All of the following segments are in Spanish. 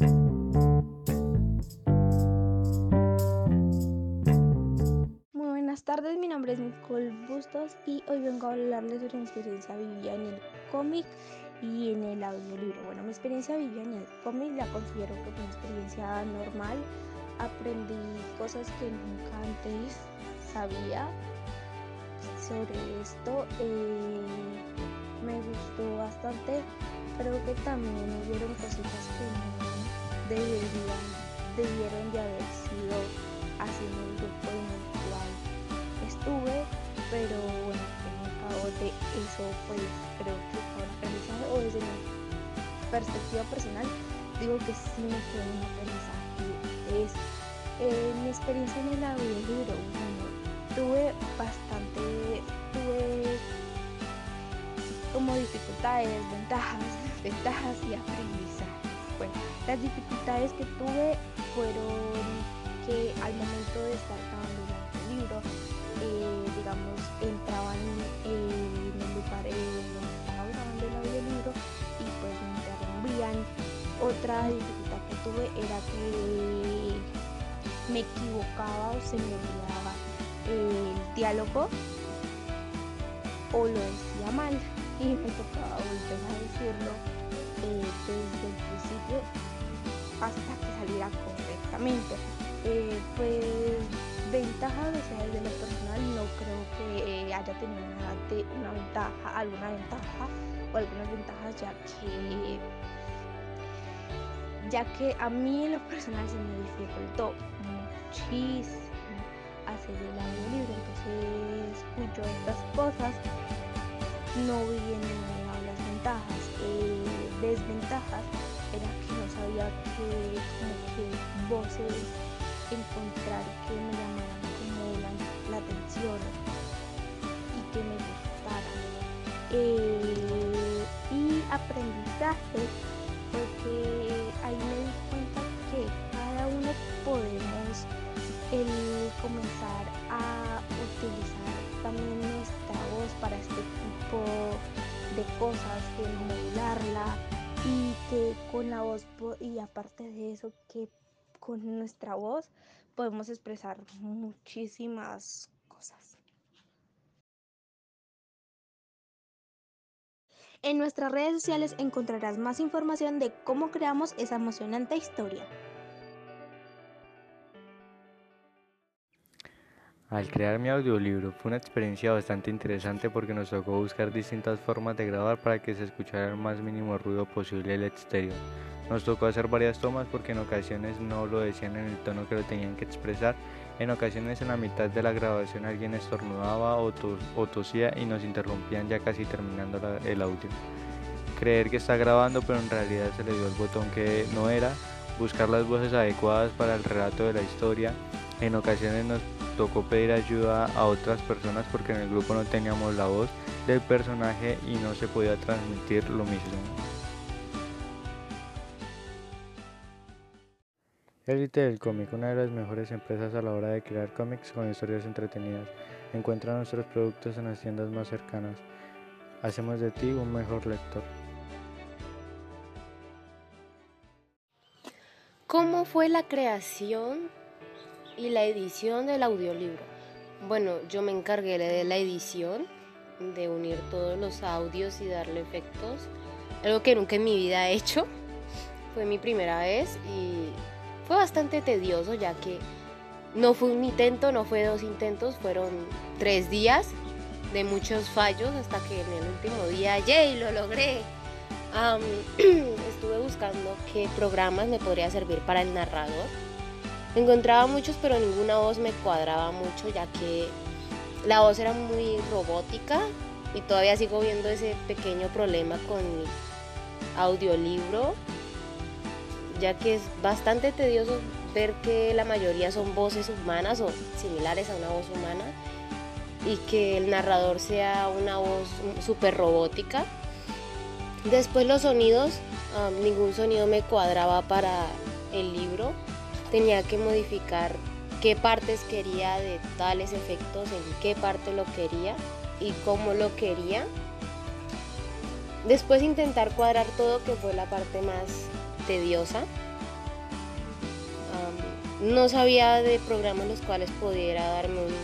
Muy buenas tardes, mi nombre es Nicole Bustos y hoy vengo a hablarles sobre mi experiencia vivida en el cómic y en el audiolibro. Bueno, mi experiencia vivida en el cómic la considero que fue una experiencia normal. Aprendí cosas que nunca antes sabía sobre esto. Eh, me gustó bastante. Creo que también hubieron cositas que debieron de haber sido así en el grupo en el cual estuve, pero bueno, en el cabo de eso pues creo que fue un aprendizaje o desde mi perspectiva personal digo que sí me fue un aprendizaje es eh, mi experiencia en el audiolibro bueno, tuve bastante tuve como dificultades, ventajas, ventajas y aprendizaje. Las dificultades que tuve fueron que al momento de estar grabando el libro, eh, digamos, entraban en el lugar donde estaba grabando el audiolibro y pues me interrumpían. Otra dificultad que tuve era que me equivocaba o se me olvidaba el diálogo o lo decía mal y me tocaba volver a decirlo eh, desde el principio hasta que saliera correctamente. Eh, pues ventajas, o sea, desde lo personal no creo que haya tenido una, ventaja, alguna ventaja o algunas ventajas ya que ya que a mí en lo personal se me dificultó muchísimo hacer el audiolibro, entonces escucho estas cosas, no vi en ninguna las ventajas, eh, desventajas era que no sabía que como que voces encontrar que me llamaran como la, la atención y que me gustaran. Eh, y aprendizaje con la voz y aparte de eso que con nuestra voz podemos expresar muchísimas cosas. En nuestras redes sociales encontrarás más información de cómo creamos esa emocionante historia. Al crear mi audiolibro fue una experiencia bastante interesante porque nos tocó buscar distintas formas de grabar para que se escuchara el más mínimo ruido posible el exterior. Nos tocó hacer varias tomas porque en ocasiones no lo decían en el tono que lo tenían que expresar. En ocasiones en la mitad de la grabación alguien estornudaba o, tosía y nos interrumpían ya casi terminando el audio. Creer que está grabando pero en realidad se le dio el botón que no era. Buscar las voces adecuadas para el relato de la historia. En ocasiones nos tocó pedir ayuda a otras personas porque en el grupo no teníamos la voz del personaje y no se podía transmitir lo mismo. Elite del cómic, una de las mejores empresas a la hora de crear cómics con historias entretenidas. Encuentra nuestros productos en las tiendas más cercanas. Hacemos de ti un mejor lector. ¿Cómo fue la creación y la edición del audiolibro. Bueno, yo me encargué de la edición, de unir todos los audios y darle efectos. Algo que nunca en mi vida he hecho. Fue mi primera vez y fue bastante tedioso ya que no fue un intento, no fue dos intentos, fueron tres días de muchos fallos hasta que en el último día, ¡yay! Lo logré. estuve buscando qué programas me podría servir para el narrador Encontraba muchos, pero ninguna voz me cuadraba mucho, ya que la voz era muy robótica y todavía sigo viendo ese pequeño problema con mi audiolibro, ya que es bastante tedioso ver que la mayoría son voces humanas o similares a una voz humana y que el narrador sea una voz súper robótica. Después los sonidos, ah, ningún sonido me cuadraba para el libro tenía que modificar qué partes quería de tales efectos, en qué parte lo quería y cómo lo quería. Después intentar cuadrar todo, que fue la parte más tediosa. no sabía de programas los cuales pudiera darme un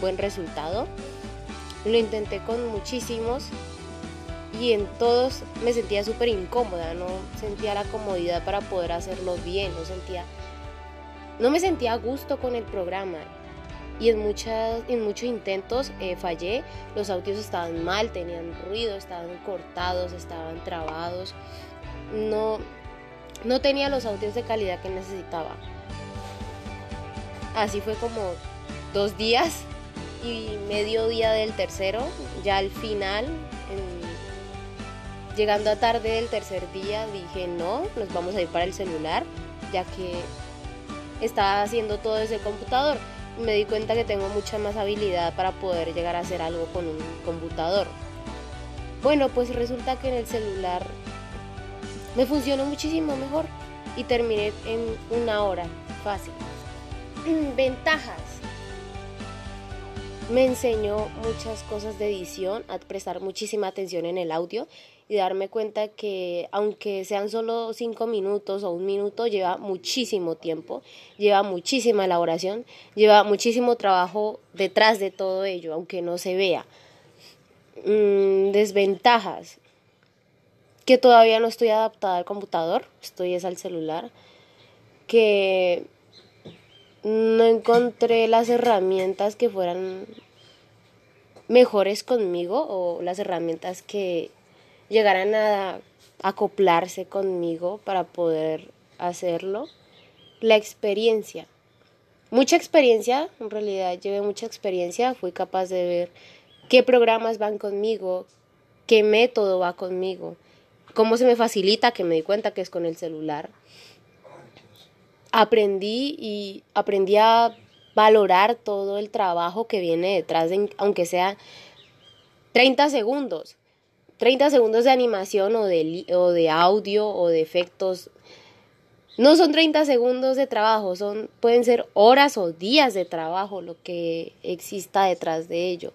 buen resultado. Lo intenté con muchísimos y en todos me sentía súper incómoda, no sentía la comodidad para poder hacerlo bien, no sentía no me sentía a gusto con el programa y en, muchas, en muchos intentos eh, fallé, los audios estaban mal, tenían ruido, estaban cortados, estaban trabados, no, no tenía los audios de calidad que necesitaba. Así fue como dos días y medio día del tercero, ya al final, llegando a tarde del tercer día, dije no, nos vamos a ir para el celular, ya que estaba haciendo todo desde el computador. Me di cuenta que tengo mucha más habilidad para poder llegar a hacer algo con un computador. Bueno, pues resulta que en el celular me funcionó muchísimo mejor y terminé en una hora, fácil. Ventajas. Me enseñó muchas cosas de edición, a prestar muchísima atención en el audio y darme cuenta que aunque sean solo cinco minutos o un minuto, lleva muchísimo tiempo, lleva muchísima elaboración, lleva muchísimo trabajo detrás de todo ello, aunque no se vea. Mm, desventajas, que todavía no estoy adaptada al computador, estoy es al celular, que no encontré las herramientas que fueran mejores conmigo o las herramientas que llegaran a acoplarse conmigo para poder hacerlo. La experiencia. Mucha experiencia, en realidad llevé mucha experiencia, fui capaz de ver qué programas van conmigo, qué método va conmigo, cómo se me facilita, que me di cuenta que es con el celular. Aprendí y aprendí a valorar todo el trabajo que viene detrás, de, aunque sea 30 segundos. 30 segundos de animación o de, o de audio o de efectos. No son 30 segundos de trabajo, son, pueden ser horas o días de trabajo lo que exista detrás de ello.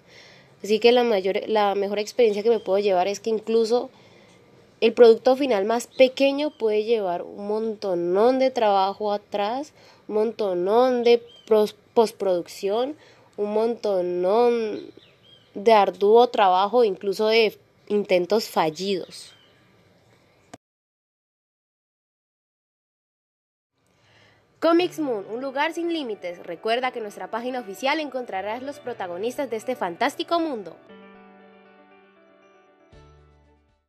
Así que la, mayor, la mejor experiencia que me puedo llevar es que incluso el producto final más pequeño puede llevar un montonón de trabajo atrás, un montonón de postproducción, un montonón de arduo trabajo, incluso de intentos fallidos. Comics Moon, un lugar sin límites. Recuerda que en nuestra página oficial encontrarás los protagonistas de este fantástico mundo.